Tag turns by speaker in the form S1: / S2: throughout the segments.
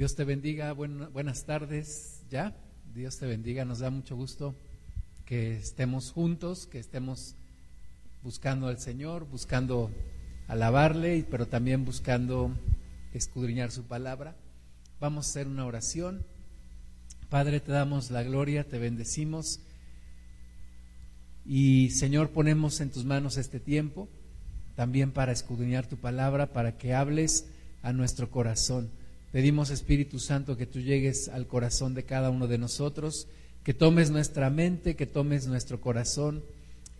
S1: Dios te bendiga, buenas tardes ya. Dios te bendiga, nos da mucho gusto que estemos juntos, que estemos buscando al Señor, buscando alabarle, pero también buscando escudriñar su palabra. Vamos a hacer una oración. Padre, te damos la gloria, te bendecimos. Y Señor, ponemos en tus manos este tiempo, también para escudriñar tu palabra, para que hables a nuestro corazón. Pedimos, Espíritu Santo, que tú llegues al corazón de cada uno de nosotros, que tomes nuestra mente, que tomes nuestro corazón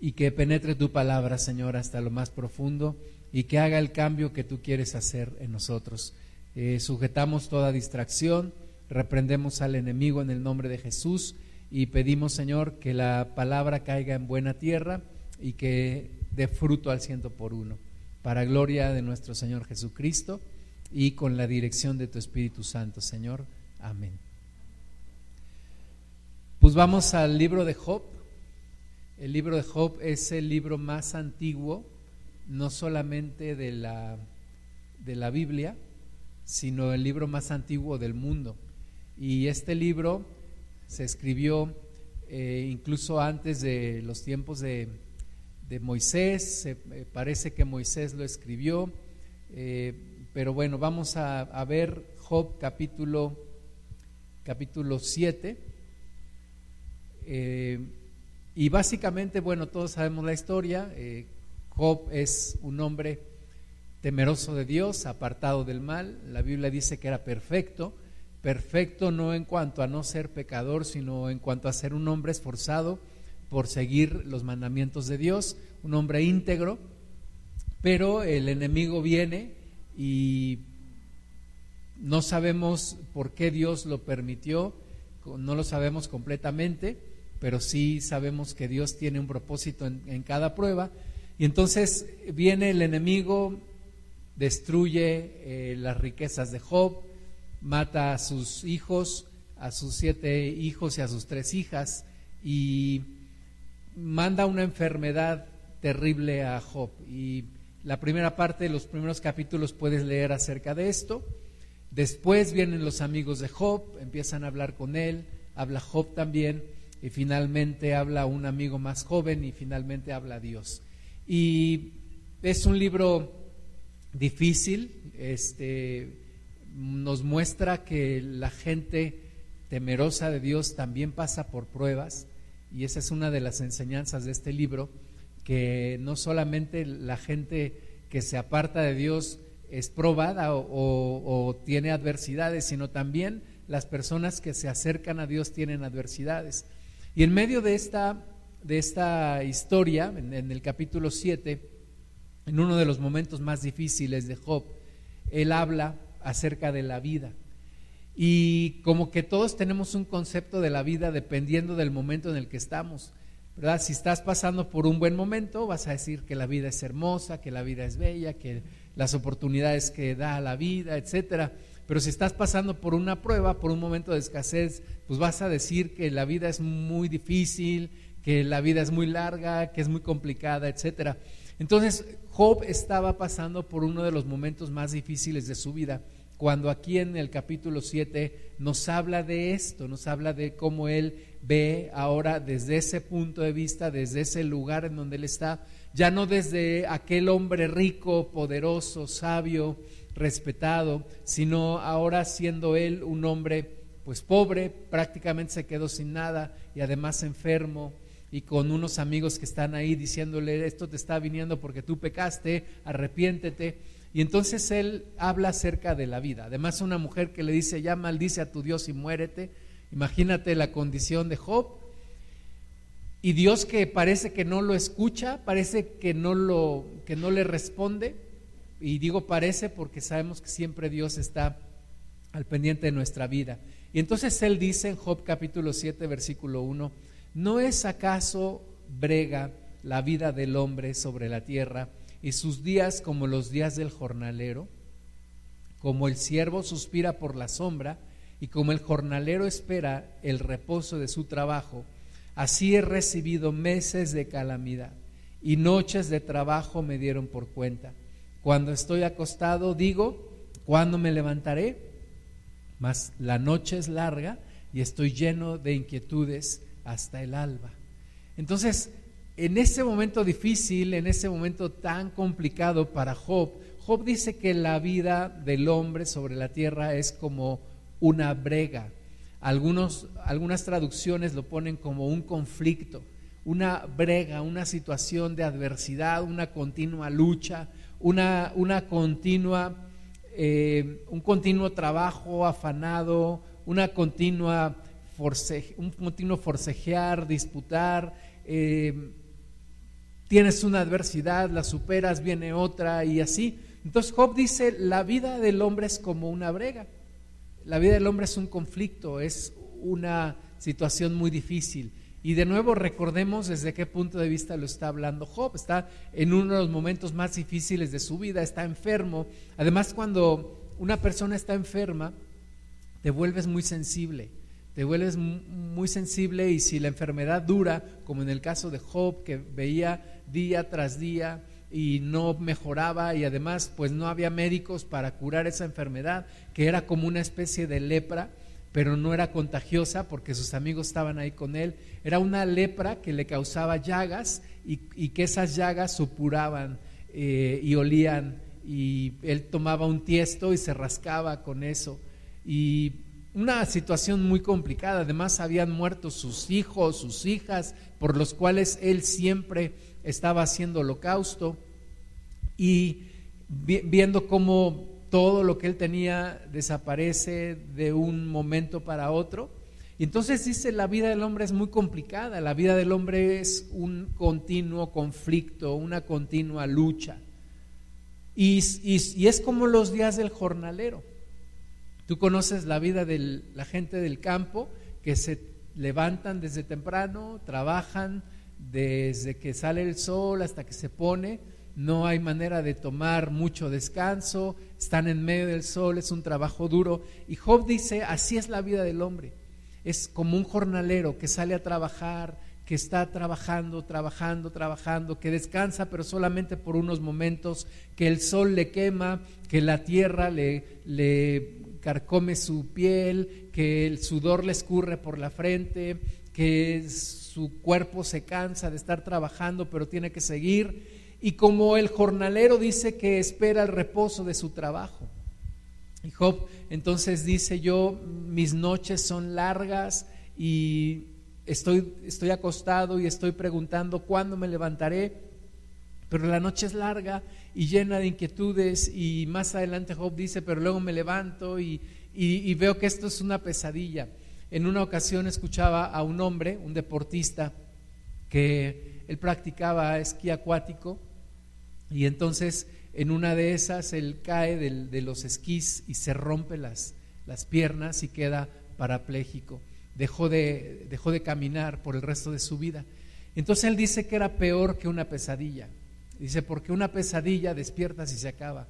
S1: y que penetre tu palabra, Señor, hasta lo más profundo y que haga el cambio que tú quieres hacer en nosotros. Eh, sujetamos toda distracción, reprendemos al enemigo en el nombre de Jesús y pedimos, Señor, que la palabra caiga en buena tierra y que dé fruto al ciento por uno, para gloria de nuestro Señor Jesucristo y con la dirección de tu Espíritu Santo, Señor. Amén. Pues vamos al libro de Job. El libro de Job es el libro más antiguo, no solamente de la, de la Biblia, sino el libro más antiguo del mundo. Y este libro se escribió eh, incluso antes de los tiempos de, Moisés, se, eh, parece que Moisés lo escribió. Eh, pero bueno, vamos a, ver Job capítulo, capítulo 7. Eh, y básicamente, bueno, todos sabemos la historia. Eh, Job es un hombre temeroso de Dios, apartado del mal. La Biblia dice que era perfecto. Perfecto no en cuanto a no ser pecador, sino en cuanto a ser un hombre esforzado por seguir los mandamientos de Dios, un hombre íntegro. Pero el enemigo viene y no sabemos por qué Dios lo permitió, no lo sabemos completamente, pero sí sabemos que Dios tiene un propósito en, cada prueba. Y entonces viene el enemigo, destruye eh, las riquezas de Job, mata a sus hijos, a sus siete hijos y a sus tres hijas, y manda una enfermedad terrible a Job. Y la primera parte de los primeros capítulos puedes leer acerca de esto. Después vienen los amigos de Job, empiezan a hablar con él, habla Job también, y finalmente habla un amigo más joven y finalmente habla Dios. Y es un libro difícil, este, nos muestra que la gente temerosa de Dios también pasa por pruebas, y esa es una de las enseñanzas de este libro que no solamente la gente que se aparta de Dios es probada o, tiene adversidades, sino también las personas que se acercan a Dios tienen adversidades. Y en medio de esta, de esta historia, en, en el capítulo 7, en uno de los momentos más difíciles de Job, él habla acerca de la vida. Y como que todos tenemos un concepto de la vida dependiendo del momento en el que estamos. Si estás pasando por un buen momento, vas a decir que la vida es hermosa, que la vida es bella, que las oportunidades que da la vida, etcétera. Pero si estás pasando por una prueba, por un momento de escasez, pues vas a decir que la vida es muy difícil, que la vida es muy larga, que es muy complicada, etcétera. Entonces, Job estaba pasando por uno de los momentos más difíciles de su vida, cuando aquí en el capítulo 7 nos habla de esto, nos habla de cómo él ve ahora desde ese punto de vista, desde ese lugar en donde él está, ya no desde aquel hombre rico, poderoso, sabio, respetado, sino ahora siendo él un hombre pues pobre, prácticamente se quedó sin nada y además enfermo y con unos amigos que están ahí diciéndole esto te está viniendo porque tú pecaste, arrepiéntete. Y entonces él habla acerca de la vida. Además una mujer que le dice, ya maldice a tu Dios y muérete. Imagínate la condición de Job. Y Dios que parece que no lo escucha, parece que no, lo, que no le responde. Y digo parece porque sabemos que siempre Dios está al pendiente de nuestra vida. Y entonces Él dice en Job capítulo 7, versículo 1, ¿no es acaso brega la vida del hombre sobre la tierra y sus días como los días del jornalero? Como el siervo suspira por la sombra, y como el jornalero espera el reposo de su trabajo, así he recibido meses de calamidad y noches de trabajo me dieron por cuenta. Cuando estoy acostado digo, ¿cuándo me levantaré? mas la noche es larga y estoy lleno de inquietudes hasta el alba. Entonces, en ese momento difícil, en ese momento tan complicado para Job, Job dice que la vida del hombre sobre la tierra es como una brega. Algunos, algunas traducciones lo ponen como un conflicto, una brega, una situación de adversidad, una continua lucha, una, una continua, eh, un continuo trabajo afanado, una continua un continuo forcejear, disputar. Eh, tienes una adversidad, la superas, viene otra y así. Entonces Job dice, la vida del hombre es como una brega. La vida del hombre es un conflicto, es una situación muy difícil. Y de nuevo recordemos desde qué punto de vista lo está hablando Job. Está en uno de los momentos más difíciles de su vida, está enfermo. Además, cuando una persona está enferma, te vuelves muy sensible. Te vuelves muy sensible y si la enfermedad dura, como en el caso de Job, que veía día tras día y no mejoraba y además pues no había médicos para curar esa enfermedad, que era como una especie de lepra, pero no era contagiosa porque sus amigos estaban ahí con él. Era una lepra que le causaba llagas y, que esas llagas supuraban eh, y olían y él tomaba un tiesto y se rascaba con eso. Y una situación muy complicada, además habían muerto sus hijos, sus hijas, por los cuales él siempre estaba haciendo holocausto y viendo cómo todo lo que él tenía desaparece de un momento para otro. Y entonces dice, la vida del hombre es muy complicada, la vida del hombre es un continuo conflicto, una continua lucha. Y, y es como los días del jornalero. Tú conoces la vida de la gente del campo que se levantan desde temprano, trabajan desde que sale el sol hasta que se pone, no hay manera de tomar mucho descanso, están en medio del sol, es un trabajo duro. Y Job dice, así es la vida del hombre. Es como un jornalero que sale a trabajar, que está trabajando, trabajando, trabajando, que descansa, pero solamente por unos momentos, que el sol le quema, que la tierra le, le carcome su piel, que el sudor le escurre por la frente, que su cuerpo se cansa de estar trabajando, pero tiene que seguir y como el jornalero dice que espera el reposo de su trabajo. Y Job entonces dice, yo mis noches son largas y estoy, estoy acostado y estoy preguntando cuándo me levantaré, pero la noche es larga y llena de inquietudes y más adelante Job dice, pero luego me levanto y, y veo que esto es una pesadilla. En una ocasión escuchaba a un hombre, un deportista, que él practicaba esquí acuático y entonces en una de esas él cae de los esquís y se rompe las, las piernas y queda parapléjico. Dejó de, dejó de caminar por el resto de su vida. Entonces él dice que era peor que una pesadilla. Dice, porque una pesadilla despiertas y se acaba,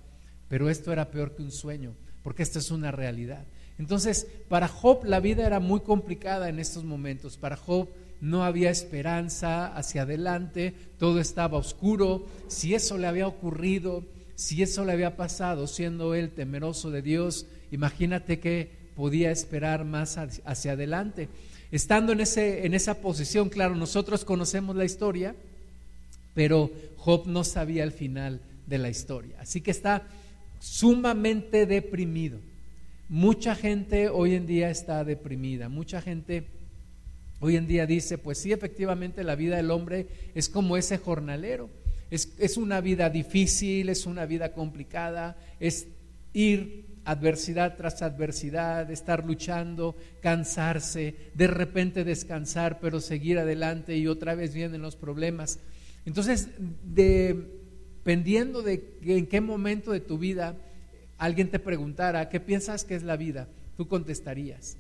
S1: pero esto era peor que un sueño, porque esto es una realidad. Entonces, para Job la vida era muy complicada en estos momentos. Para Job no había esperanza hacia adelante, todo estaba oscuro. Si eso le había ocurrido, si eso le había pasado, siendo él temeroso de Dios, imagínate que podía esperar más hacia adelante. Estando en, ese, en esa posición, claro, nosotros conocemos la historia, pero Job no sabía el final de la historia. Así que está sumamente deprimido. Mucha gente hoy en día está deprimida, mucha gente Hoy en día dice, pues sí, efectivamente la vida del hombre es como ese jornalero. Es, una vida difícil, es una vida complicada, es ir adversidad tras adversidad, estar luchando, cansarse, de repente descansar, pero seguir adelante y otra vez vienen los problemas. Entonces, dependiendo de en qué momento de tu vida alguien te preguntara, ¿qué piensas que es la vida? Tú contestarías,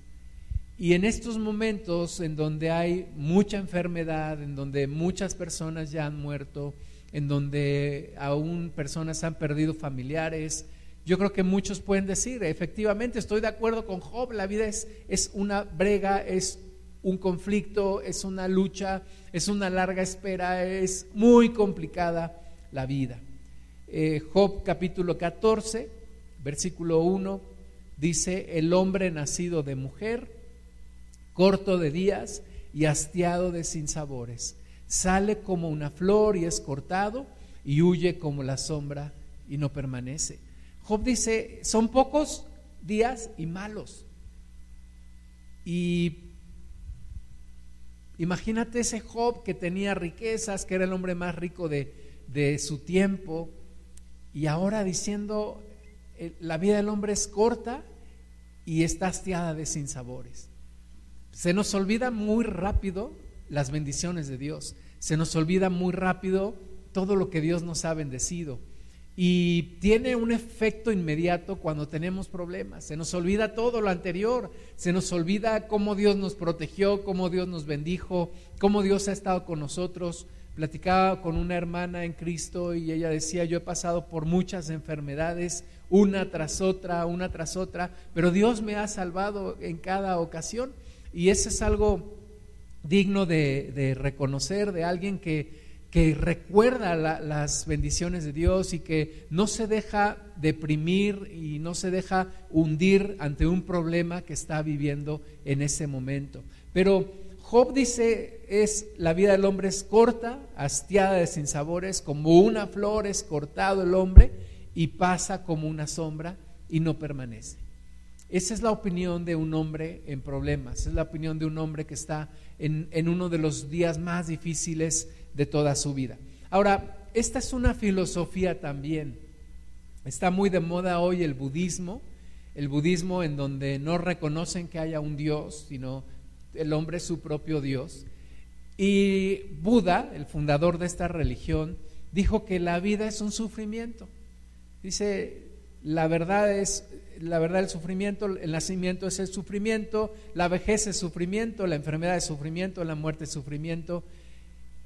S1: y en estos momentos en donde hay mucha enfermedad, en donde muchas personas ya han muerto, en donde aún personas han perdido familiares, yo creo que muchos pueden decir, efectivamente, estoy de acuerdo con Job, la vida es, es una brega, es un conflicto, es una lucha, es una larga espera, es muy complicada la vida. Eh, Job capítulo 14, versículo 1 dice, el hombre nacido de mujer, corto de días y hastiado de sinsabores, sale como una flor y es cortado y huye como la sombra y no permanece. Job dice, son pocos días y malos. Y imagínate ese Job que tenía riquezas, que era el hombre más rico de, de su tiempo, y ahora diciendo, la vida del hombre es corta y está hastiada de sinsabores. Se nos olvida muy rápido las bendiciones de Dios, se nos olvida muy rápido todo lo que Dios nos ha bendecido. Y tiene un efecto inmediato cuando tenemos problemas. Se nos olvida todo lo anterior. Se nos olvida cómo Dios nos protegió, cómo Dios nos bendijo, cómo Dios ha estado con nosotros. Platicaba con una hermana en Cristo y ella decía, yo he pasado por muchas enfermedades, una tras otra, una tras otra, pero Dios me ha salvado en cada ocasión. Y eso es algo digno de, reconocer de alguien que, que recuerda las bendiciones de Dios y que no se deja deprimir y no se deja hundir ante un problema que está viviendo en ese momento. Pero Job dice, es la vida del hombre es corta, hastiada de sinsabores, como una flor es cortado el hombre y pasa como una sombra y no permanece. Esa es la opinión de un hombre en problemas, es la opinión de un hombre que está en, en uno de los días más difíciles de toda su vida. Ahora, esta es una filosofía también. Está muy de moda hoy el budismo, el budismo en donde no reconocen que haya un Dios, sino el hombre es su propio Dios. Y Buda, el fundador de esta religión, dijo que la vida es un sufrimiento. Dice, la verdad es la verdad el sufrimiento, el nacimiento es el sufrimiento, la vejez es sufrimiento, la enfermedad es sufrimiento, la muerte es sufrimiento,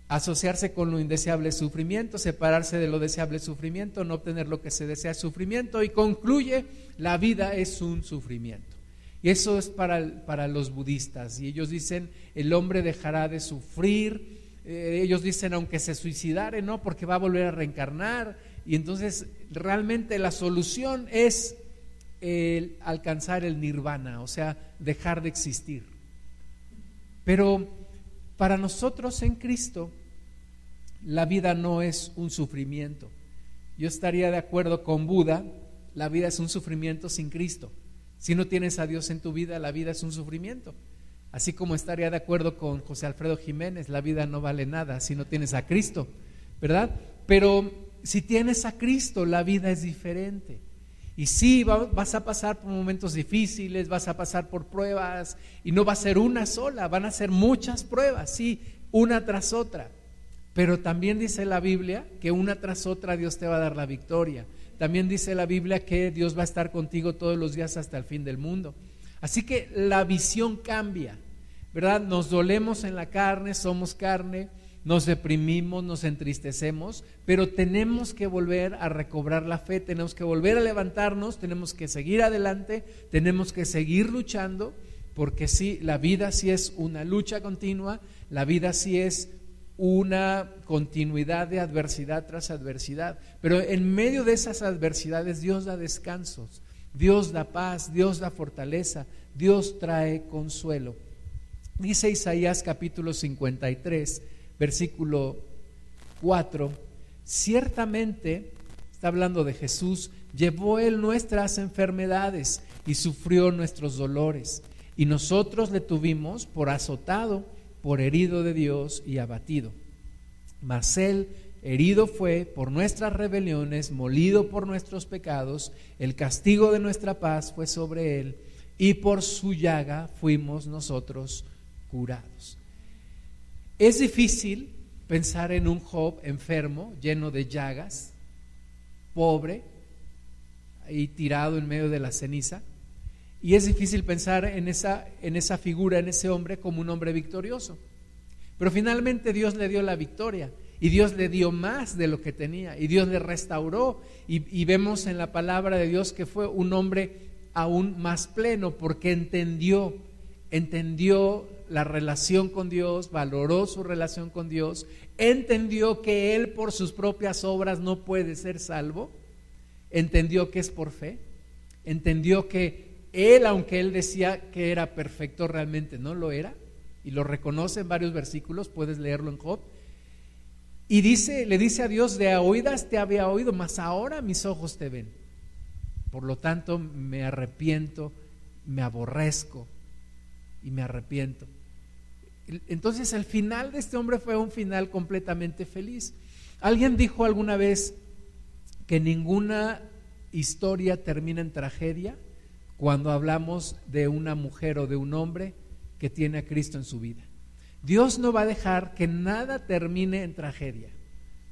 S1: Asociarse con lo indeseable es sufrimiento, separarse de lo deseable es sufrimiento, no obtener lo que se desea es sufrimiento y concluye, la vida es un sufrimiento. Y eso es para, para los budistas. Y ellos dicen, el hombre dejará de sufrir. Eh, ellos dicen, aunque se suicidare, no, porque va a volver a reencarnar. Y entonces realmente la solución es el alcanzar el nirvana, o sea, dejar de existir. Pero para nosotros en Cristo, la vida no es un sufrimiento. Yo estaría de acuerdo con Buda, la vida es un sufrimiento sin Cristo. Si no tienes a Dios en tu vida, la vida es un sufrimiento. Así como estaría de acuerdo con José Alfredo Jiménez, la vida no vale nada si no tienes a Cristo, ¿verdad? Pero si tienes a Cristo, la vida es diferente. Y sí, vas a pasar por momentos difíciles, vas a pasar por pruebas, y no va a ser una sola, van a ser muchas pruebas, sí, una tras otra. Pero también dice la Biblia que una tras otra Dios te va a dar la victoria. También dice la Biblia que Dios va a estar contigo todos los días hasta el fin del mundo. Así que la visión cambia, ¿verdad? Nos dolemos en la carne, somos carne, nos deprimimos, nos entristecemos, pero tenemos que volver a recobrar la fe, tenemos que volver a levantarnos, tenemos que seguir adelante, tenemos que seguir luchando, porque sí, la vida sí es una lucha continua, la vida sí es una continuidad de adversidad tras adversidad, pero en medio de esas adversidades Dios da descansos, Dios da paz, Dios da fortaleza, Dios trae consuelo. Dice Isaías capítulo 53, versículo 4, ciertamente, está hablando de Jesús, llevó él nuestras enfermedades y sufrió nuestros dolores, y nosotros le tuvimos por azotado, por herido de Dios y abatido. Mas él herido fue por nuestras rebeliones, molido por nuestros pecados, el castigo de nuestra paz fue sobre él, y por su llaga fuimos nosotros curados. Es difícil pensar en un Job enfermo, lleno de llagas, pobre, y tirado en medio de la ceniza. Y es difícil pensar en esa, en esa figura, en ese hombre, como un hombre victorioso. Pero finalmente Dios le dio la victoria y Dios le dio más de lo que tenía y Dios le restauró. Y, y vemos en la palabra de Dios que fue un hombre aún más pleno porque entendió, entendió la relación con Dios, valoró su relación con Dios, entendió que él por sus propias obras no puede ser salvo, entendió que es por fe, entendió que Él, aunque él decía que era perfecto, realmente no lo era. Y lo reconoce en varios versículos, puedes leerlo en Job. Y dice, le dice a Dios, de oídas te había oído, mas ahora mis ojos te ven. Por lo tanto, me arrepiento, me aborrezco y me arrepiento. Entonces el final de este hombre fue un final completamente feliz. Alguien dijo alguna vez que ninguna historia termina en tragedia cuando hablamos de una mujer o de un hombre que tiene a Cristo en su vida. Dios no va a dejar que nada termine en tragedia.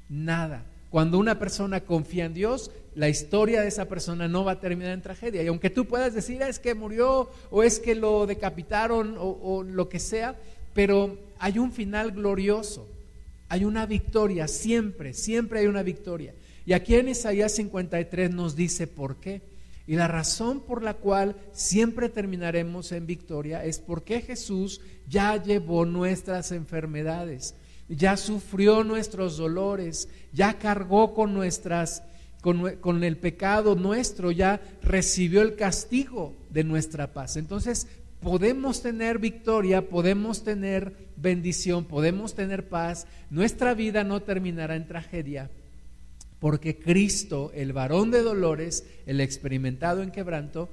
S1: Nada. Cuando una persona confía en Dios, la historia de esa persona no va a terminar en tragedia. Y aunque tú puedas decir, ah, es que murió o es que lo decapitaron o, o lo que sea, pero hay un final glorioso, hay una victoria, siempre, siempre hay una victoria. Y aquí en Isaías 53 nos dice por qué. Y la razón por la cual siempre terminaremos en victoria es porque Jesús ya llevó nuestras enfermedades, ya sufrió nuestros dolores, ya cargó con nuestras con, con, el pecado nuestro, ya recibió el castigo de nuestra paz. Entonces, podemos tener victoria, podemos tener bendición, podemos tener paz. Nuestra vida no terminará en tragedia, porque Cristo, el varón de dolores, el experimentado en quebranto,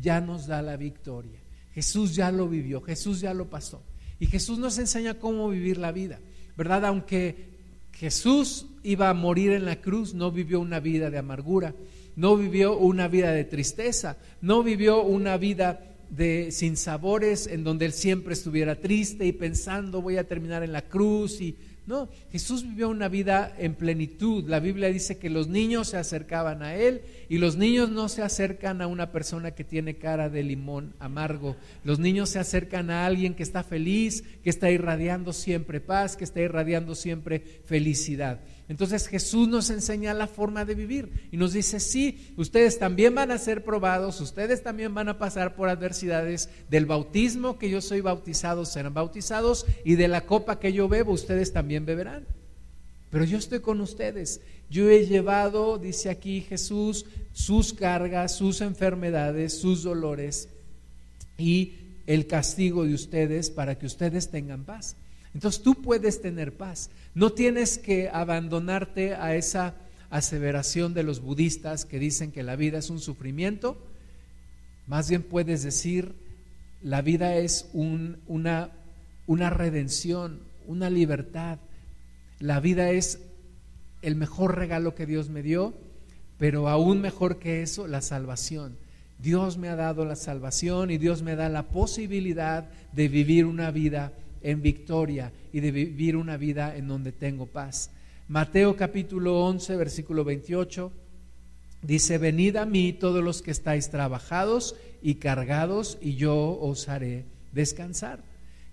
S1: ya nos da la victoria. Jesús ya lo vivió, Jesús ya lo pasó. Y Jesús nos enseña cómo vivir la vida, ¿verdad? Aunque Jesús iba a morir en la cruz, no vivió una vida de amargura, no vivió una vida de tristeza, no vivió una vida de sinsabores en donde él siempre estuviera triste y pensando voy a terminar en la cruz y no, Jesús vivió una vida en plenitud. La Biblia dice que los niños se acercaban a Él y los niños no se acercan a una persona que tiene cara de limón amargo. Los niños se acercan a alguien que está feliz, que está irradiando siempre paz, que está irradiando siempre felicidad. Entonces Jesús nos enseña la forma de vivir y nos dice, sí, ustedes también van a ser probados, ustedes también van a pasar por adversidades del bautismo que yo soy bautizado, serán bautizados y de la copa que yo bebo, ustedes también beberán. Pero yo estoy con ustedes. Yo he llevado, dice aquí Jesús, sus cargas, sus enfermedades, sus dolores y el castigo de ustedes para que ustedes tengan paz. Entonces tú puedes tener paz. No tienes que abandonarte a esa aseveración de los budistas que dicen que la vida es un sufrimiento. Más bien puedes decir, la vida es una, una redención, una libertad. La vida es el mejor regalo que Dios me dio, pero aún mejor que eso, la salvación. Dios me ha dado la salvación y Dios me da la posibilidad de vivir una vida en victoria y de vivir una vida en donde tengo paz. Mateo capítulo 11, versículo 28, dice, venid a mí todos los que estáis trabajados y cargados, y yo os haré descansar.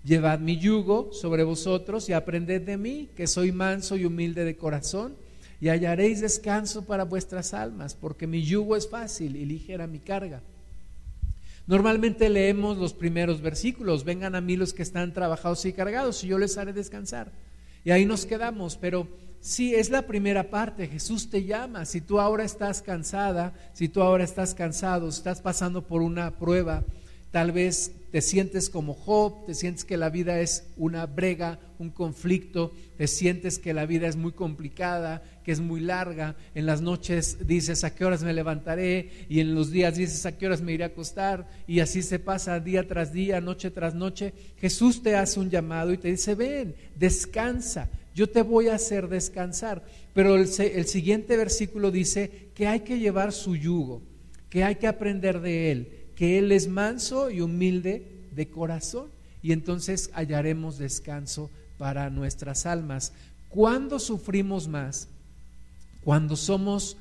S1: Llevad mi yugo sobre vosotros y aprended de mí, que soy manso y humilde de corazón, y hallaréis descanso para vuestras almas, porque mi yugo es fácil y ligera mi carga. Normalmente leemos los primeros versículos, vengan a mí los que están trabajados y cargados y yo les haré descansar. Y ahí nos quedamos, pero sí, es la primera parte, Jesús te llama, si tú ahora estás cansada, si tú ahora estás cansado, estás pasando por una prueba, Tal vez te sientes como Job, te sientes que la vida es una brega, un conflicto, te sientes que la vida es muy complicada, que es muy larga. En las noches dices a qué horas me levantaré y en los días dices a qué horas me iré a acostar y así se pasa día tras día, noche tras noche. Jesús te hace un llamado y te dice, ven, descansa, yo te voy a hacer descansar. Pero el, el siguiente versículo dice que hay que llevar su yugo, que hay que aprender de él que Él es manso y humilde de corazón y entonces hallaremos descanso para nuestras almas. ¿Cuándo sufrimos más? Cuando somos,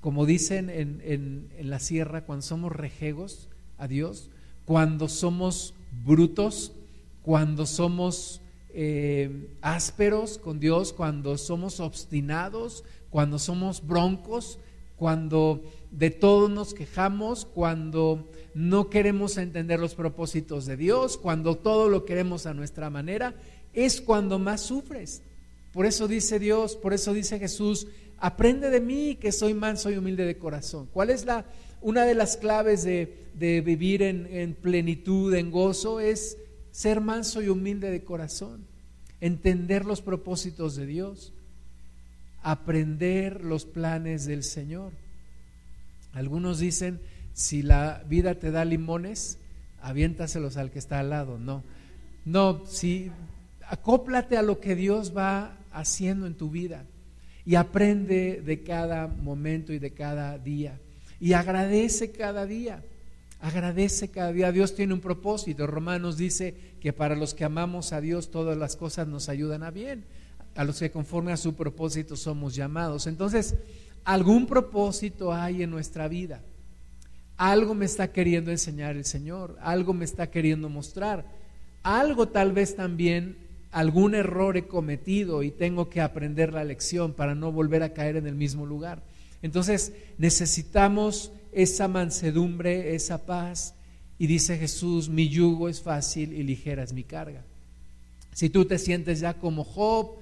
S1: como dicen en, la sierra, cuando somos rejegos a Dios, cuando somos brutos, cuando somos eh, ásperos con Dios, cuando somos obstinados, cuando somos broncos, cuando de todo nos quejamos, cuando no queremos entender los propósitos de Dios, cuando todo lo queremos a nuestra manera, es cuando más sufres. Por eso dice Dios, por eso dice Jesús, aprende de mí que soy manso y humilde de corazón. ¿Cuál es la, una de las claves de, vivir en, en plenitud, en gozo? Es ser manso y humilde de corazón, entender los propósitos de Dios, aprender los planes del Señor. Algunos dicen, si la vida te da limones, aviéntaselos al que está al lado. No, no, si acóplate a lo que Dios va haciendo en tu vida y aprende de cada momento y de cada día y agradece cada día. Agradece cada día. Dios tiene un propósito. Romanos dice que para los que amamos a Dios todas las cosas nos ayudan a bien. A los que conforme a su propósito somos llamados. Entonces, algún propósito hay en nuestra vida. Algo me está queriendo enseñar el Señor. Algo me está queriendo mostrar. Algo tal vez también algún error he cometido y tengo que aprender la lección para no volver a caer en el mismo lugar. Entonces necesitamos esa mansedumbre, esa paz. Y dice Jesús, mi yugo es fácil y ligera es mi carga. Si tú te sientes ya como Job,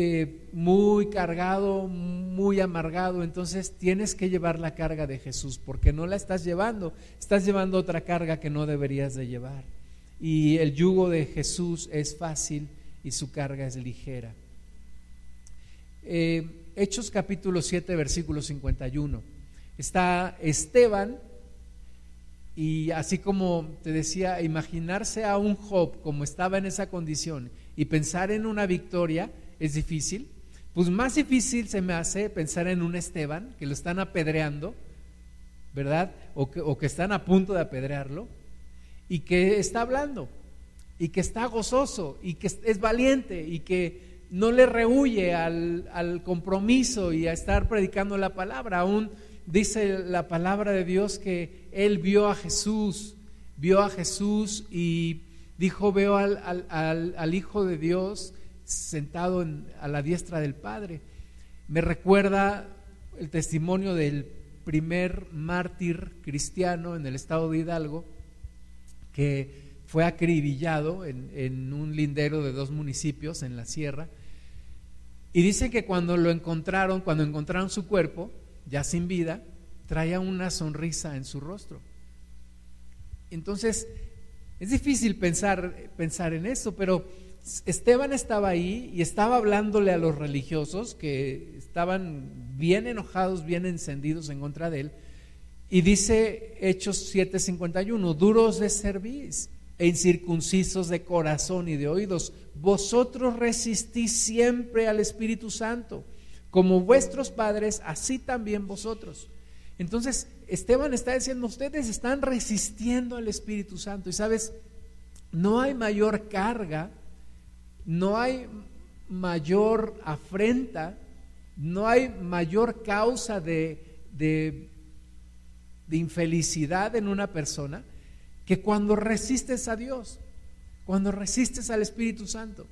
S1: eh, muy cargado, muy amargado, entonces tienes que llevar la carga de Jesús, porque no la estás llevando, estás llevando otra carga que no deberías de llevar. Y el yugo de Jesús es fácil y su carga es ligera. Eh, Hechos capítulo 7, versículo 51. Está Esteban y así como te decía, imaginarse a un Job como estaba en esa condición y pensar en una victoria es difícil. Pues más difícil se me hace pensar en un Esteban que lo están apedreando, ¿verdad? O que, o que están a punto de apedrearlo y que está hablando y que está gozoso y que es valiente y que no le rehuye al, compromiso y a estar predicando la palabra. Aún dice la palabra de Dios que él vio a Jesús, vio a Jesús y dijo, veo al, al, Hijo de Dios sentado a la diestra del Padre. Me recuerda el testimonio del primer mártir cristiano en el estado de Hidalgo, que fue acribillado en, en, un lindero de dos municipios en la sierra y dice que cuando lo encontraron, cuando encontraron su cuerpo, ya sin vida, traía una sonrisa en su rostro. Entonces, es difícil pensar, pensar en eso, pero Esteban estaba ahí y estaba hablándole a los religiosos que estaban bien enojados, bien encendidos en contra de él. Y dice Hechos 7:51, duros de cerviz e incircuncisos de corazón y de oídos, vosotros resistís siempre al Espíritu Santo, como vuestros padres, así también vosotros. Entonces, Esteban está diciendo, ustedes están resistiendo al Espíritu Santo. Y sabes, no hay mayor carga, no hay mayor afrenta, no hay mayor causa de, de, infelicidad en una persona que cuando resistes a Dios, cuando resistes al Espíritu Santo,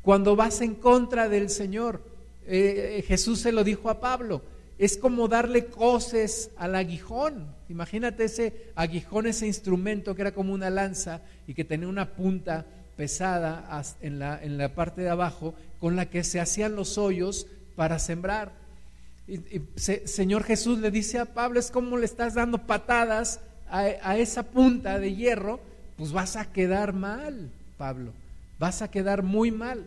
S1: cuando vas en contra del Señor. Eh, eh, Jesús se lo dijo a Pablo, es como darle coces al aguijón. Imagínate ese aguijón, ese instrumento que era como una lanza y que tenía una punta pesada en la, en la parte de abajo con la que se hacían los hoyos para sembrar. Y, Señor Jesús le dice a Pablo, es como le estás dando patadas a, esa punta de hierro, pues vas a quedar mal, Pablo, vas a quedar muy mal.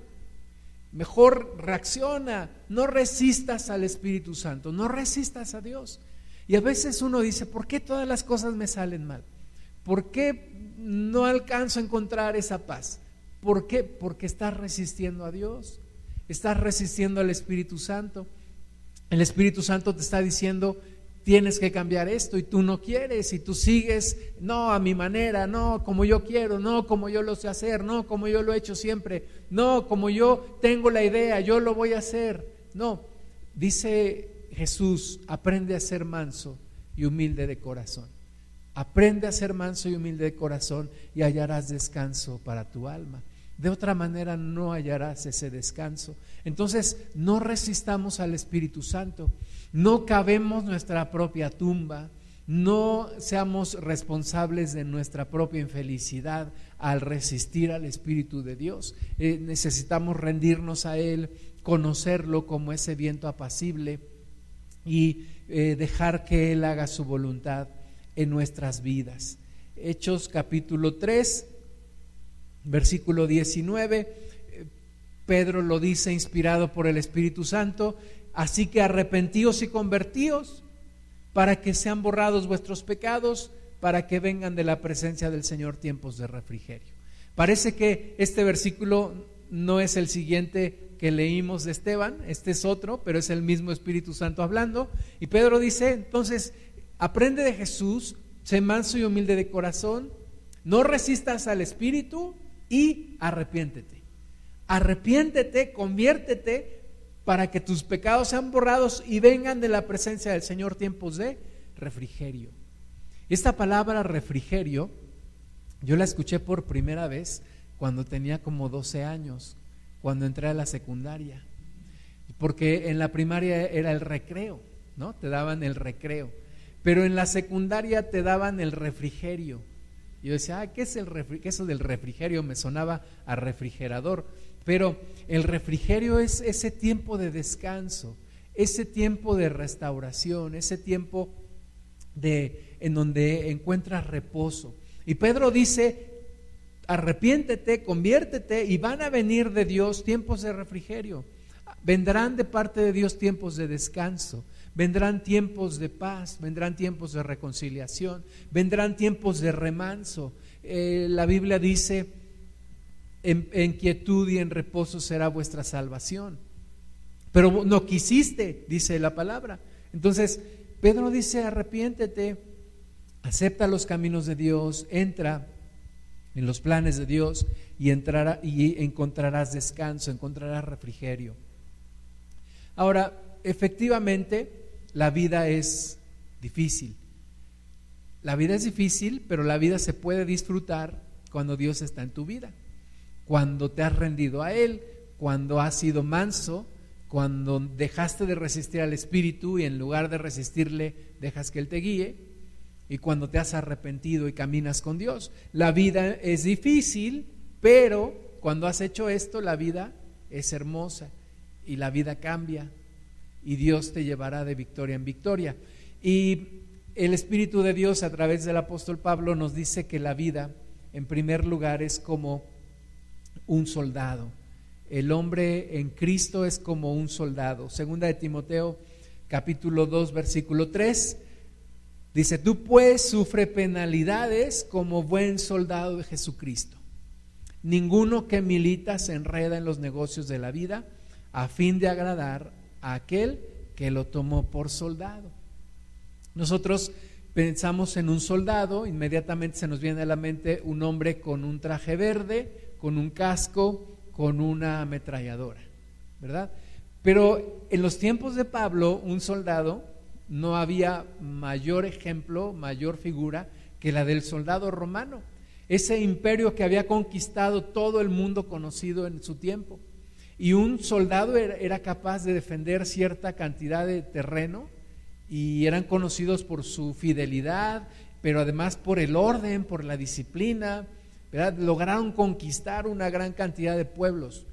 S1: Mejor reacciona, no resistas al Espíritu Santo, no resistas a Dios. Y a veces uno dice, ¿por qué todas las cosas me salen mal? ¿Por qué no alcanzo a encontrar esa paz? ¿Por qué? Porque estás resistiendo a Dios, estás resistiendo al Espíritu Santo. El Espíritu Santo te está diciendo, tienes que cambiar esto y tú no quieres y tú sigues, no a mi manera, no como yo quiero, no como yo lo sé hacer, no como yo lo he hecho siempre, no como yo tengo la idea, yo lo voy a hacer. No, dice Jesús, aprende a ser manso y humilde de corazón. Aprende a ser manso y humilde de corazón y hallarás descanso para tu alma. De otra manera no hallarás ese descanso. Entonces, no resistamos al Espíritu Santo. No cabemos nuestra propia tumba. No seamos responsables de nuestra propia infelicidad al resistir al Espíritu de Dios. Eh, necesitamos rendirnos a Él, conocerlo como ese viento apacible y eh, dejar que Él haga su voluntad en nuestras vidas. Hechos capítulo 3, versículo 19, eh, Pedro lo dice inspirado por el Espíritu Santo, así que arrepentíos y convertíos para que sean borrados vuestros pecados, para que vengan de la presencia del Señor tiempos de refrigerio. Parece que este versículo no es el siguiente que leímos de Esteban, este es otro, pero es el mismo Espíritu Santo hablando. Y Pedro dice, entonces, aprende de Jesús, sé manso y humilde de corazón, no resistas al Espíritu y arrepiéntete. Arrepiéntete, conviértete para que tus pecados sean borrados y vengan de la presencia del Señor tiempos de refrigerio. Esta palabra refrigerio, yo la escuché por primera vez cuando tenía como 12 años, cuando entré a la secundaria, porque en la primaria era el recreo, ¿no? Te daban el recreo, pero en la secundaria te daban el refrigerio. yo decía, ah, ¿qué es el refrigerio? Eso del refrigerio me sonaba a refrigerador. Pero el refrigerio es ese tiempo de descanso, ese tiempo de restauración, ese tiempo de, en donde encuentras reposo. Y Pedro dice, arrepiéntete, conviértete y van a venir de Dios tiempos de refrigerio. Vendrán de parte de Dios tiempos de descanso, vendrán tiempos de paz, vendrán tiempos de reconciliación, vendrán tiempos de remanso. Eh, la Biblia dice, en, quietud y en reposo será vuestra salvación. Pero no quisiste, dice la palabra. Entonces, Pedro dice, arrepiéntete, acepta los caminos de Dios, entra en los planes de Dios y, entrará, y encontrarás descanso, encontrarás refrigerio. Ahora, efectivamente, la vida es difícil. La vida es difícil, pero la vida se puede disfrutar cuando Dios está en tu vida cuando te has rendido a Él, cuando has sido manso, cuando dejaste de resistir al Espíritu y en lugar de resistirle dejas que Él te guíe, y cuando te has arrepentido y caminas con Dios. La vida es difícil, pero cuando has hecho esto, la vida es hermosa y la vida cambia y Dios te llevará de victoria en victoria. Y el Espíritu de Dios a través del apóstol Pablo nos dice que la vida, en primer lugar, es como un soldado. El hombre en Cristo es como un soldado. Segunda de Timoteo capítulo 2 versículo 3 dice, tú pues sufre penalidades como buen soldado de Jesucristo. Ninguno que milita se enreda en los negocios de la vida a fin de agradar aquel que lo tomó por soldado. Nosotros pensamos en un soldado, inmediatamente se nos viene a la mente un hombre con un traje verde, con un casco, con una ametralladora, ¿verdad? Pero en los tiempos de Pablo, un soldado, no había mayor ejemplo, mayor figura que la del soldado romano, ese imperio que había conquistado todo el mundo conocido en su tiempo. Y un soldado era, capaz de defender cierta cantidad de terreno y eran conocidos por su fidelidad, pero además por el orden, por la disciplina, lograron conquistar una gran cantidad de pueblos.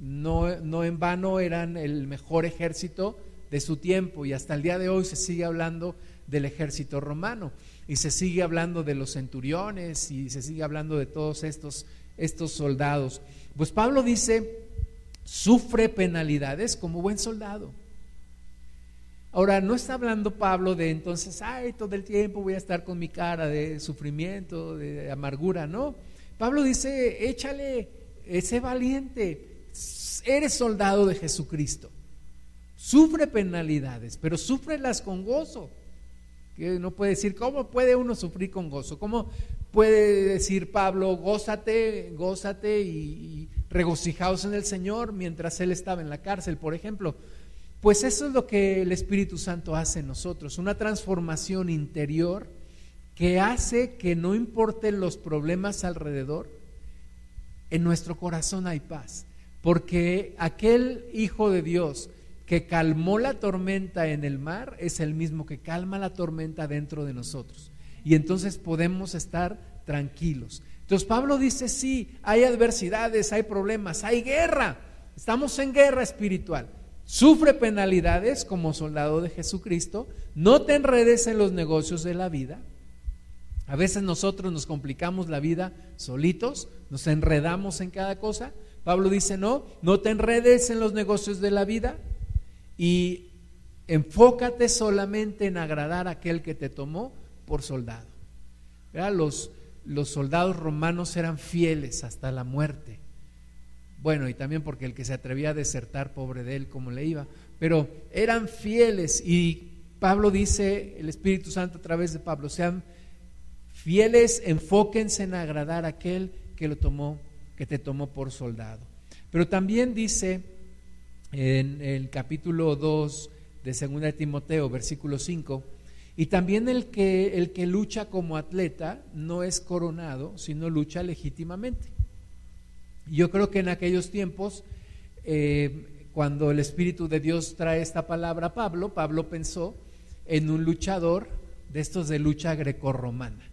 S1: No, no en vano eran el mejor ejército de su tiempo y hasta el día de hoy se sigue hablando del ejército romano y se sigue hablando de los centuriones y se sigue hablando de todos estos, estos soldados. Pues Pablo dice, sufre penalidades como buen soldado. Ahora, no está hablando Pablo de entonces, ay, todo el tiempo voy a estar con mi cara de sufrimiento, de amargura, no. Pablo dice, échale, ese valiente, eres soldado de Jesucristo. Sufre penalidades, pero súfrelas con gozo. Que no puede decir, ¿cómo puede uno sufrir con gozo? ¿Cómo puede decir Pablo, gózate, gózate y regocijaos en el Señor mientras él estaba en la cárcel, por ejemplo? Pues eso es lo que el Espíritu Santo hace en nosotros, una transformación interior que hace que no importen los problemas alrededor, en nuestro corazón hay paz. Porque aquel Hijo de Dios que calmó la tormenta en el mar es el mismo que calma la tormenta dentro de nosotros. Y entonces podemos estar tranquilos. Entonces Pablo dice, sí, hay adversidades, hay problemas, hay guerra. Estamos en guerra espiritual. Sufre penalidades como soldado de Jesucristo. No te enredes en los negocios de la vida. A veces nosotros nos complicamos la vida solitos, nos enredamos en cada cosa. Pablo dice, no, no te enredes en los negocios de la vida y enfócate solamente en agradar a aquel que te tomó por soldado. Los, los soldados romanos eran fieles hasta la muerte. Bueno, y también porque el que se atrevía a desertar, pobre de él, como le iba. Pero eran fieles y Pablo dice, el Espíritu Santo a través de Pablo, sean fieles, enfóquense en agradar a aquel que lo tomó, que te tomó por soldado. Pero también dice en el capítulo 2 de 2 de Timoteo, versículo 5, y también el que, el que lucha como atleta no es coronado, sino lucha legítimamente. Yo creo que en aquellos tiempos, eh, cuando el Espíritu de Dios trae esta palabra a Pablo, Pablo pensó en un luchador de estos de lucha grecorromana.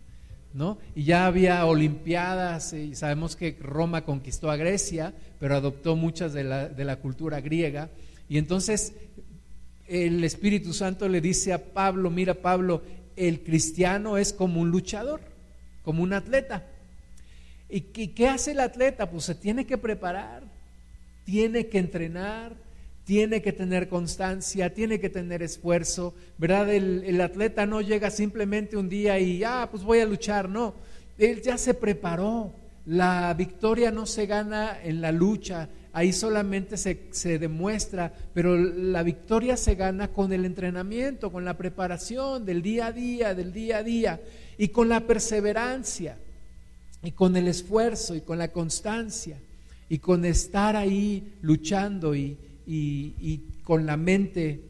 S1: ¿No? Y ya había olimpiadas y sabemos que Roma conquistó a Grecia, pero adoptó muchas de la, de la cultura griega. Y entonces el Espíritu Santo le dice a Pablo, mira Pablo, el cristiano es como un luchador, como un atleta. ¿Y qué, hace el atleta? Pues se tiene que preparar, tiene que entrenar, tiene que tener constancia, tiene que tener esfuerzo, ¿verdad? El, el, atleta no llega simplemente un día y, ah, pues voy a luchar, no, él ya se preparó. La victoria no se gana en la lucha, ahí solamente se, demuestra, pero la victoria se gana con el entrenamiento, con la preparación del día a día, del día a día, y con la perseverancia, y con el esfuerzo, y con la constancia, y con estar ahí luchando y, y con la mente,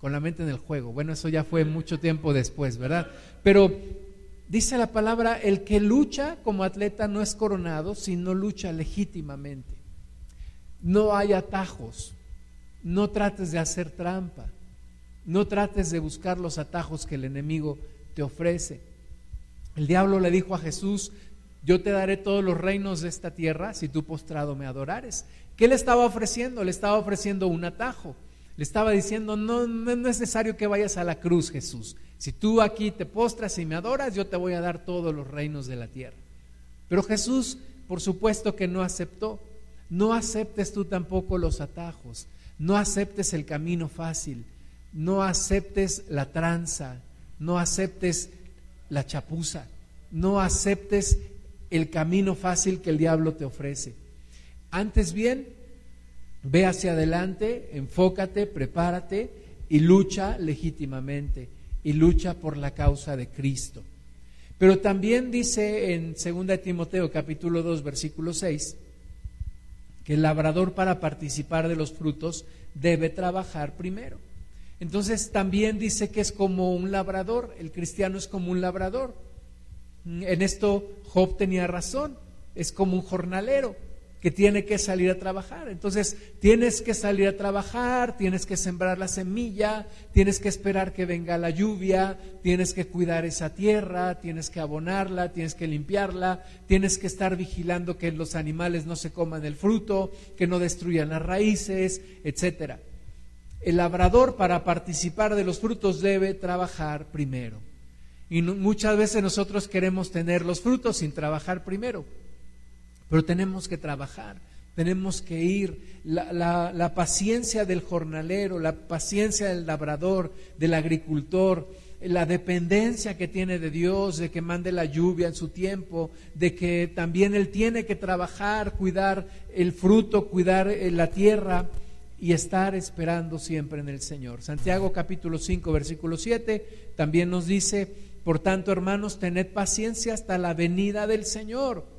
S1: con la mente en el juego. Bueno, eso ya fue mucho tiempo después, ¿verdad? Pero dice la palabra, el que lucha como atleta no es coronado, sino lucha legítimamente. No hay atajos. No trates de hacer trampa. No trates de buscar los atajos que el enemigo te ofrece. El diablo le dijo a Jesús, yo te daré todos los reinos de esta tierra si tú postrado me adorares. ¿Qué le estaba ofreciendo? Le estaba ofreciendo un atajo. Le estaba diciendo, no, no es necesario que vayas a la cruz, Jesús. Si tú aquí te postras y me adoras, yo te voy a dar todos los reinos de la tierra. Pero Jesús, por supuesto que no aceptó. No aceptes tú tampoco los atajos, no aceptes el camino fácil, no aceptes la tranza, no aceptes la chapuza, no aceptes el camino fácil que el diablo te ofrece. Antes bien, ve hacia adelante, enfócate, prepárate y lucha legítimamente y lucha por la causa de Cristo. Pero también dice en 2 Timoteo capítulo 2 versículo 6, que el labrador para participar de los frutos debe trabajar primero. Entonces también dice que es como un labrador, el cristiano es como un labrador. En esto Job tenía razón, es como un jornalero que tiene que salir a trabajar. Entonces, tienes que salir a trabajar, tienes que sembrar la semilla, tienes que esperar que venga la lluvia, tienes que cuidar esa tierra, tienes que abonarla, tienes que limpiarla, tienes que estar vigilando que los animales no se coman el fruto, que no destruyan las raíces, etcétera. El labrador para participar de los frutos debe trabajar primero. Y muchas veces nosotros queremos tener los frutos sin trabajar primero. Pero tenemos que trabajar, tenemos que ir. La, paciencia del jornalero, la paciencia del labrador, del agricultor, la dependencia que tiene de Dios, de que mande la lluvia en su tiempo, de que también Él tiene que trabajar, cuidar el fruto, cuidar eh, la tierra y estar esperando siempre en el Señor. Santiago capítulo 5, versículo 7 también nos dice, por tanto hermanos, tened paciencia hasta la venida del Señor.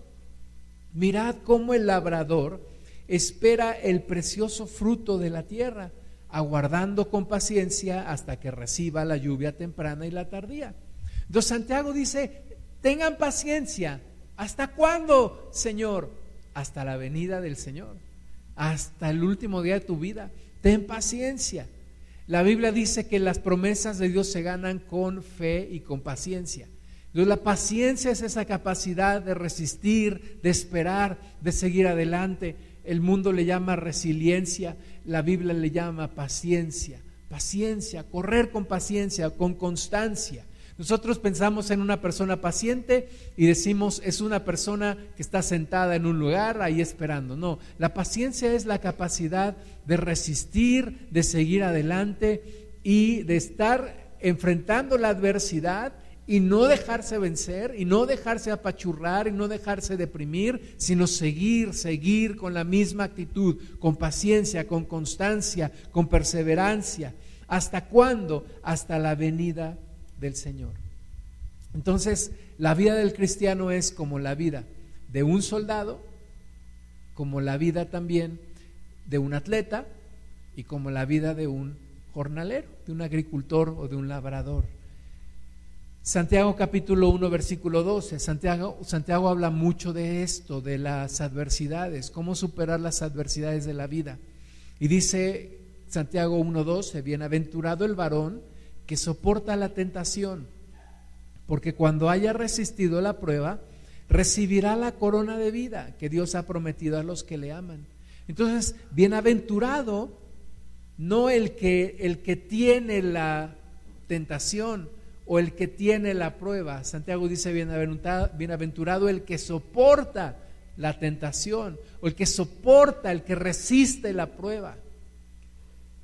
S1: Mirad cómo el labrador espera el precioso fruto de la tierra, aguardando con paciencia hasta que reciba la lluvia temprana y la tardía. Entonces Santiago dice, tengan paciencia. ¿Hasta cuándo, Señor? Hasta la venida del Señor, hasta el último día de tu vida. ten paciencia. La Biblia dice que las promesas de Dios se ganan con fe y con paciencia. Entonces la paciencia es esa capacidad de resistir, de esperar, de seguir adelante. El mundo le llama resiliencia, la Biblia le llama paciencia. Paciencia, correr con paciencia, con constancia. Nosotros pensamos en una persona paciente y decimos es una persona que está sentada en un lugar ahí esperando. No, la paciencia es la capacidad de resistir, de seguir adelante y de estar enfrentando la adversidad y no dejarse vencer y no dejarse apachurrar y no dejarse deprimir, sino seguir, seguir con la misma actitud, con paciencia, con constancia, con perseverancia. ¿Hasta cuándo? Hasta la venida del Señor. Entonces, la vida del cristiano es como la vida de un soldado, como la vida también de un atleta y como la vida de un jornalero, de un agricultor o de un labrador. Santiago capítulo 1 versículo 12. Santiago, Santiago habla mucho de esto, de las adversidades, cómo superar las adversidades de la vida. Y dice Santiago 1.12, bienaventurado el varón que soporta la tentación, porque cuando haya resistido la prueba, recibirá la corona de vida que Dios ha prometido a los que le aman. Entonces, bienaventurado no el que el que tiene la tentación o el que tiene la prueba. Santiago dice bienaventurado, el que soporta la tentación o el que soporta, el que resiste la prueba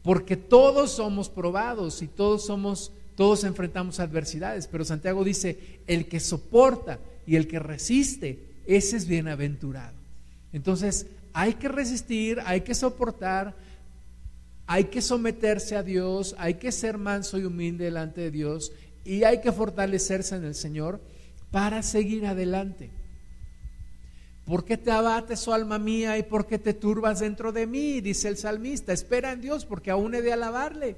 S1: porque todos somos probados y todos somos, todos enfrentamos adversidades, pero Santiago dice, el que soporta y el que resiste, ese es bienaventurado. Entonces, hay que resistir, hay que soportar, hay que someterse a Dios, hay que ser manso y humilde delante de Dios y hay que fortalecerse en el Señor para seguir adelante. ¿Por qué te abates, oh alma mía, y por qué te turbas dentro de mí? Dice el salmista, espera en Dios porque aún he de alabarle.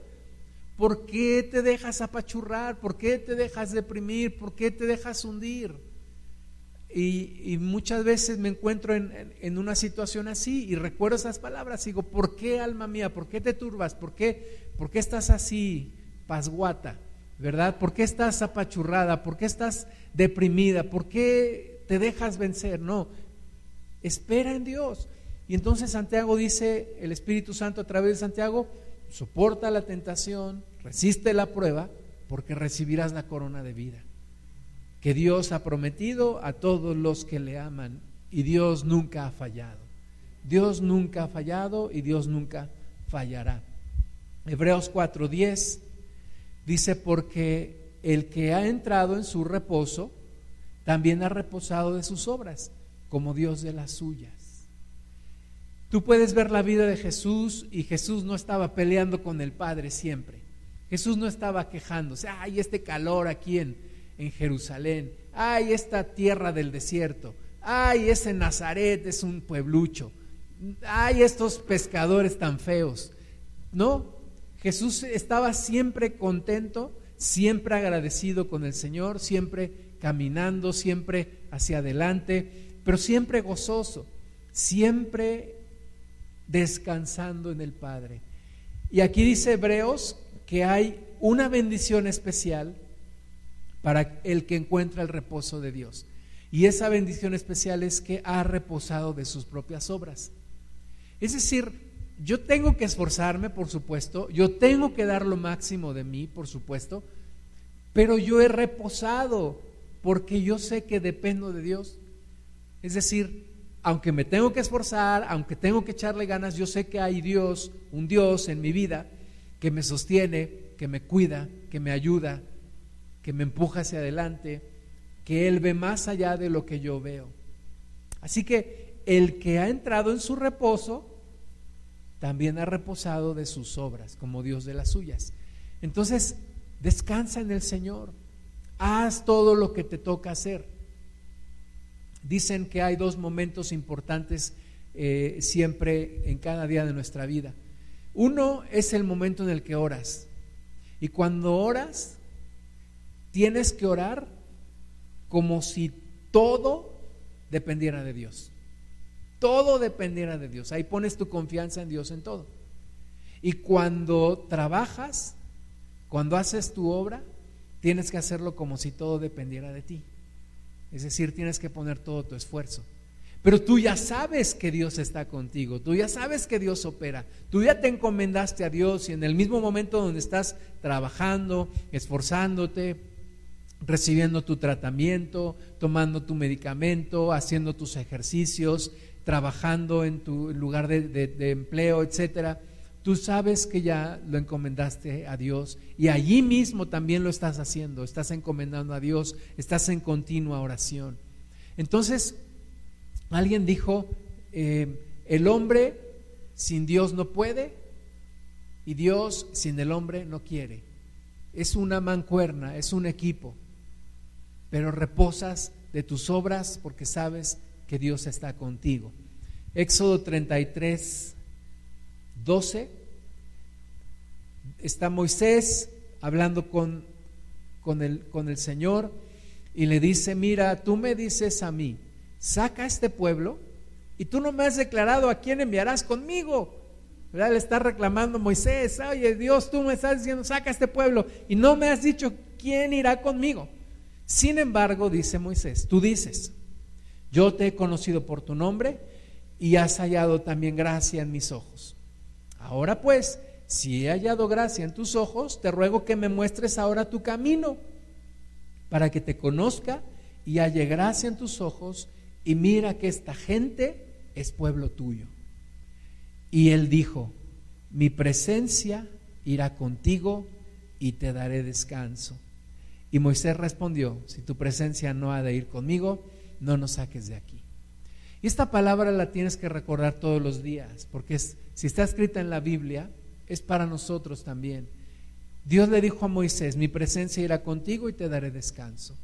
S1: ¿Por qué te dejas apachurrar? ¿Por qué te dejas deprimir? ¿Por qué te dejas hundir? Y, muchas veces me encuentro en, una situación así y recuerdo esas palabras. Digo, ¿por qué alma mía? ¿Por qué te turbas? ¿Por qué, por qué estás así, pasguata? ¿Verdad? ¿Por qué estás apachurrada? ¿Por qué estás deprimida? ¿Por qué te dejas vencer? No, espera en Dios. Y entonces Santiago dice, el Espíritu Santo a través de Santiago, soporta la tentación, resiste la prueba, porque recibirás la corona de vida que Dios ha prometido a todos los que le aman. Y Dios nunca ha fallado. Dios nunca ha fallado y Dios nunca fallará. Hebreos 4:10 dice, porque el que ha entrado en su reposo, también ha reposado de sus obras como Dios de las suyas. Tú puedes ver la vida de Jesús y Jesús no estaba peleando con el Padre siempre. Jesús no estaba quejándose, ay, este calor aquí en, en Jerusalén, ay, esta tierra del desierto, ay, ese Nazaret es un pueblucho, ay, estos pescadores tan feos. No, Jesús estaba siempre contento, siempre agradecido con el Señor, siempre caminando, siempre hacia adelante pero siempre gozoso, siempre descansando en el Padre. Y aquí dice Hebreos que hay una bendición especial para el que encuentra el reposo de Dios. Y esa bendición especial es que ha reposado de sus propias obras. Es decir, yo tengo que esforzarme, por supuesto, yo tengo que dar lo máximo de mí, por supuesto, pero yo he reposado porque yo sé que dependo de Dios. Es decir, aunque me tengo que esforzar, aunque tengo que echarle ganas, yo sé que hay Dios, un Dios en mi vida que me sostiene, que me cuida, que me ayuda, que me empuja hacia adelante, que Él ve más allá de lo que yo veo. Así que el que ha entrado en su reposo, también ha reposado de sus obras, como Dios de las suyas. Entonces, descansa en el Señor, haz todo lo que te toca hacer. Dicen que hay dos momentos importantes eh, siempre en cada día de nuestra vida. Uno es el momento en el que oras. Y cuando oras, tienes que orar como si todo dependiera de Dios. Todo dependiera de Dios. Ahí pones tu confianza en Dios en todo. Y cuando trabajas, cuando haces tu obra, tienes que hacerlo como si todo dependiera de ti. Es decir, tienes que poner todo tu esfuerzo. Pero tú ya sabes que Dios está contigo, tú ya sabes que Dios opera, tú ya te encomendaste a Dios y en el mismo momento donde estás trabajando, esforzándote, recibiendo tu tratamiento, tomando tu medicamento, haciendo tus ejercicios, trabajando en tu lugar de, empleo, etcétera, tú sabes que ya lo encomendaste a Dios y allí mismo también lo estás haciendo, estás encomendando a Dios, estás en continua oración. Entonces, alguien dijo, eh, el hombre sin Dios no puede y Dios sin el hombre no quiere. Es una mancuerna, es un equipo, pero reposas de tus obras porque sabes que Dios está contigo. Éxodo 33, 12, está Moisés hablando con, con, el, con el Señor y le dice, mira, tú me dices a mí, saca este pueblo y tú no me has declarado a quién enviarás conmigo. Le está reclamando Moisés, oye Dios, tú me estás diciendo, saca este pueblo y no me has dicho quién irá conmigo. Sin embargo, dice Moisés, tú dices, yo te he conocido por tu nombre y has hallado también gracia en mis ojos. Ahora pues, si he hallado gracia en tus ojos, te ruego que me muestres ahora tu camino para que te conozca y halle gracia en tus ojos y mira que esta gente es pueblo tuyo. Y él dijo, mi presencia irá contigo y te daré descanso. Y Moisés respondió, si tu presencia no ha de ir conmigo, no nos saques de aquí. Y esta palabra la tienes que recordar todos los días, porque si está escrita en la Biblia, es para nosotros también. Dios le dijo a Moisés, mi presencia irá contigo y te daré descanso.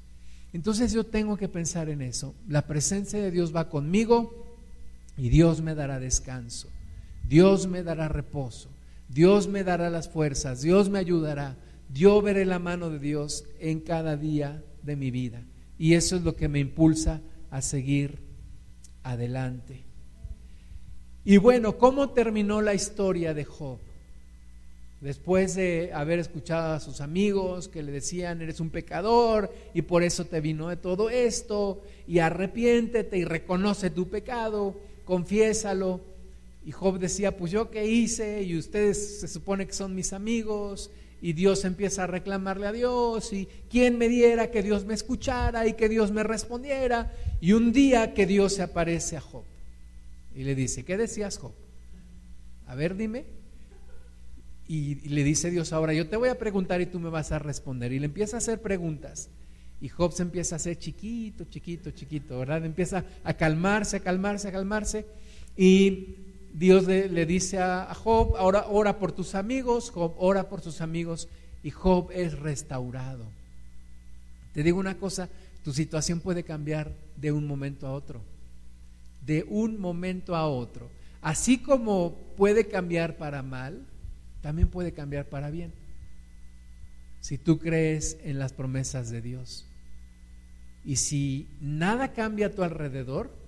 S1: Entonces yo tengo que pensar en eso. La presencia de Dios va conmigo y Dios me dará descanso. Dios me dará reposo. Dios me dará las fuerzas. Dios me ayudará. Yo veré la mano de Dios en cada día de mi vida. Y eso es lo que me impulsa a seguir adelante. Y bueno, ¿cómo terminó la historia de Job? Después de haber escuchado a sus amigos que le decían, eres un pecador y por eso te vino de todo esto, y arrepiéntete y reconoce tu pecado, confiésalo. Y Job decía, pues yo qué hice y ustedes se supone que son mis amigos y Dios empieza a reclamarle a Dios y quién me diera que Dios me escuchara y que Dios me respondiera. Y un día que Dios se aparece a Job y le dice, ¿qué decías Job? A ver, dime. Y, le dice Dios, ahora yo te voy a preguntar y tú me vas a responder. Y le empieza a hacer preguntas. Y Job se empieza a hacer chiquito, chiquito, chiquito, ¿verdad? Empieza a calmarse, a calmarse, a calmarse. Y Dios le, dice a, Job, ahora ora por tus amigos, Job ora por sus amigos y Job es restaurado. Te digo una cosa, tu situación puede cambiar de un momento a otro, de un momento a otro. Así como puede cambiar para mal, también puede cambiar para bien. Si tú crees en las promesas de Dios. Y si nada cambia a tu alrededor,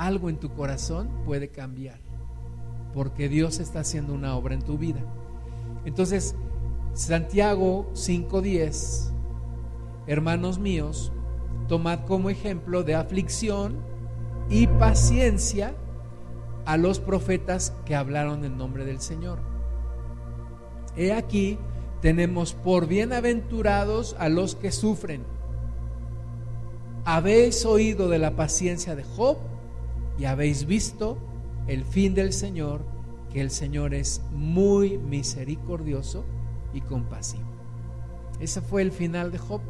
S1: algo en tu corazón puede cambiar, porque Dios está haciendo una obra en tu vida. Entonces, Santiago 5:10, hermanos míos, tomad como ejemplo de aflicción y paciencia a los profetas que hablaron en nombre del Señor. He aquí, tenemos por bienaventurados a los que sufren. ¿Habéis oído de la paciencia de Job? Y habéis visto el fin del Señor, que el Señor es muy misericordioso y compasivo. Ese fue el final de Job.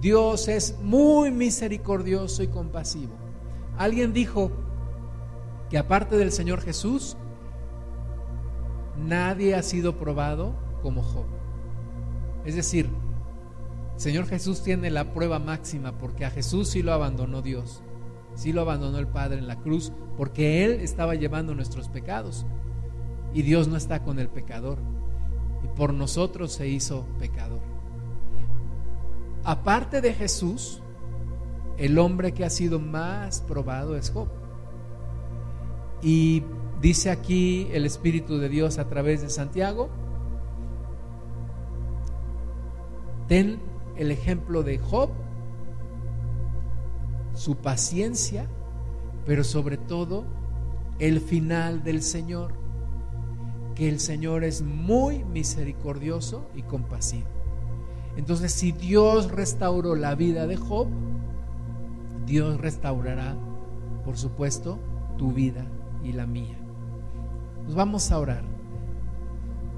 S1: Dios es muy misericordioso y compasivo. Alguien dijo que aparte del Señor Jesús, nadie ha sido probado como Job. Es decir, Señor Jesús tiene la prueba máxima porque a Jesús sí lo abandonó Dios. Sí lo abandonó el Padre en la cruz porque Él estaba llevando nuestros pecados. Y Dios no está con el pecador. Y por nosotros se hizo pecador. Aparte de Jesús, el hombre que ha sido más probado es Job. Y Dice aquí el Espíritu de Dios a través de Santiago, ten el ejemplo de Job, su paciencia, pero sobre todo el final del Señor, que el Señor es muy misericordioso y compasivo. Entonces, si Dios restauró la vida de Job, Dios restaurará, por supuesto, tu vida y la mía. Nos vamos a orar.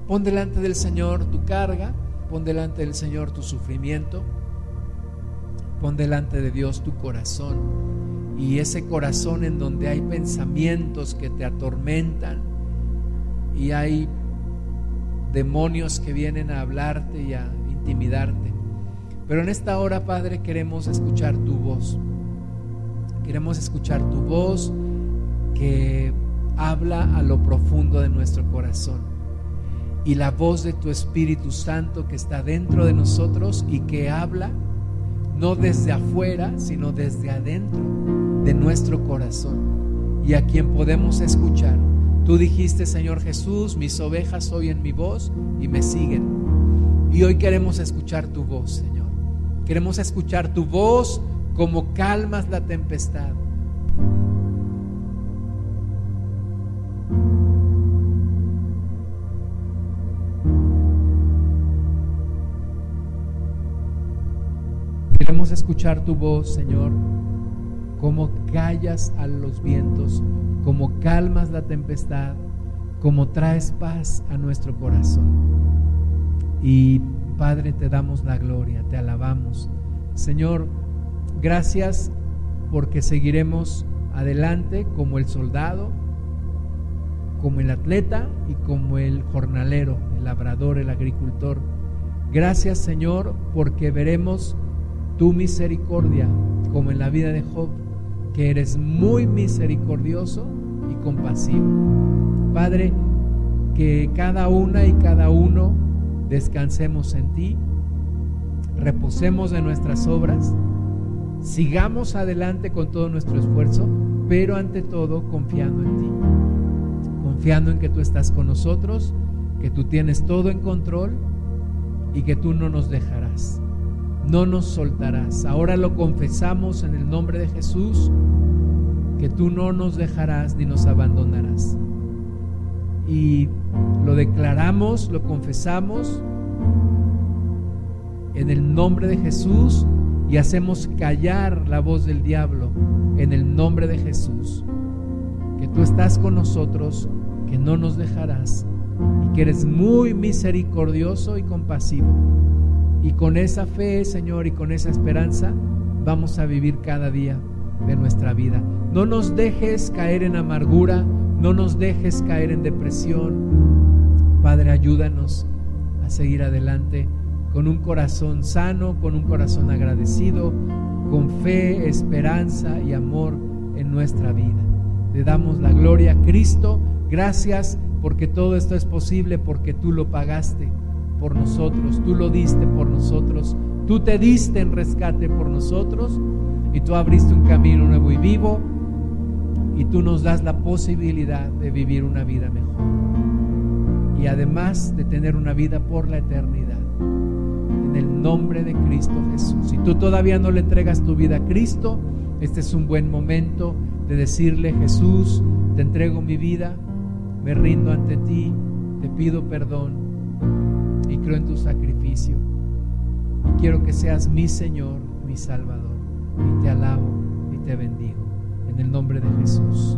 S1: Pon delante del Señor tu carga, pon delante del Señor tu sufrimiento, pon delante de Dios tu corazón y ese corazón en donde hay pensamientos que te atormentan y hay demonios que vienen a hablarte y a intimidarte. Pero en esta hora, Padre, queremos escuchar tu voz. Queremos escuchar tu voz que habla a lo profundo de nuestro corazón. Y la voz de tu Espíritu Santo que está dentro de nosotros y que habla no desde afuera, sino desde adentro de nuestro corazón. Y a quien podemos escuchar. Tú dijiste, Señor Jesús, mis ovejas oyen mi voz y me siguen. Y hoy queremos escuchar tu voz, Señor. Queremos escuchar tu voz como calmas la tempestad. Escuchar tu voz, Señor, como callas a los vientos, como calmas la tempestad, como traes paz a nuestro corazón. Y Padre, te damos la gloria, te alabamos. Señor, Gracias porque seguiremos adelante como el soldado, como el atleta y como el jornalero, el labrador, el agricultor. Gracias Señor porque veremos tu misericordia como en la vida de Job, que eres muy misericordioso y compasivo. Padre, que cada una y cada uno descansemos en ti, reposemos de nuestras obras sigamos adelante con todo nuestro esfuerzo, pero ante todo confiando en ti, confiando en que tú estás con nosotros, que tú tienes todo en control y que tú no nos dejarás, no nos soltarás. Ahora lo confesamos en el nombre de Jesús, que tú no nos dejarás ni nos abandonarás. Y lo declaramos, lo confesamos en el nombre de Jesús y hacemos callar la voz del diablo en el nombre de Jesús. Que tú estás con nosotros, que no nos dejarás y que eres muy misericordioso y compasivo. Y con esa fe, Señor, y con esa esperanza, vamos a vivir cada día de nuestra vida. No nos dejes caer en amargura, no nos dejes caer en depresión. Padre, ayúdanos a seguir adelante con un corazón sano, con un corazón agradecido, con fe, esperanza y amor en nuestra vida. Le damos la gloria Cristo. Gracias porque todo esto es posible porque tú lo pagaste por nosotros, tú lo diste por nosotros, tú te diste en rescate por nosotros y tú abriste un camino nuevo y vivo y tú nos das la posibilidad de vivir una vida mejor y además de tener una vida por la eternidad el nombre de Cristo Jesús. Si tú todavía no le entregas tu vida a Cristo, este es un buen momento de decirle, Jesús, te entrego mi vida, me rindo ante ti, te pido perdón creo en tu sacrificio. Y quiero que seas mi Señor, mi Salvador. Y te alabo y te bendigo. En el nombre de Jesús.